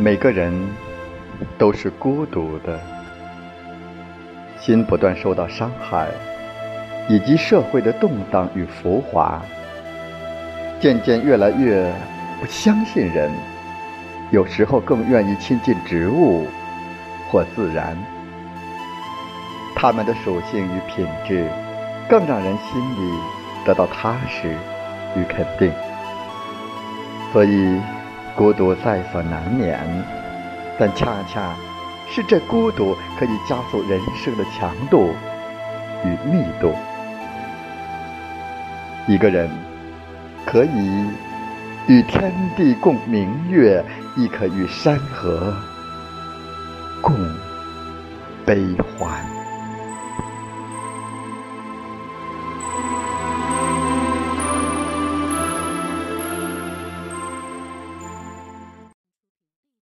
每个人都是孤独的，心不断受到伤害，以及社会的动荡与浮华，渐渐越来越不相信人，有时候更愿意亲近植物或自然，它们的属性与品质更让人心里得到踏实与肯定。所以，孤独在所难免，但恰恰是这孤独可以加速人生的强度与密度。一个人可以与天地共明月，亦可与山河共悲欢。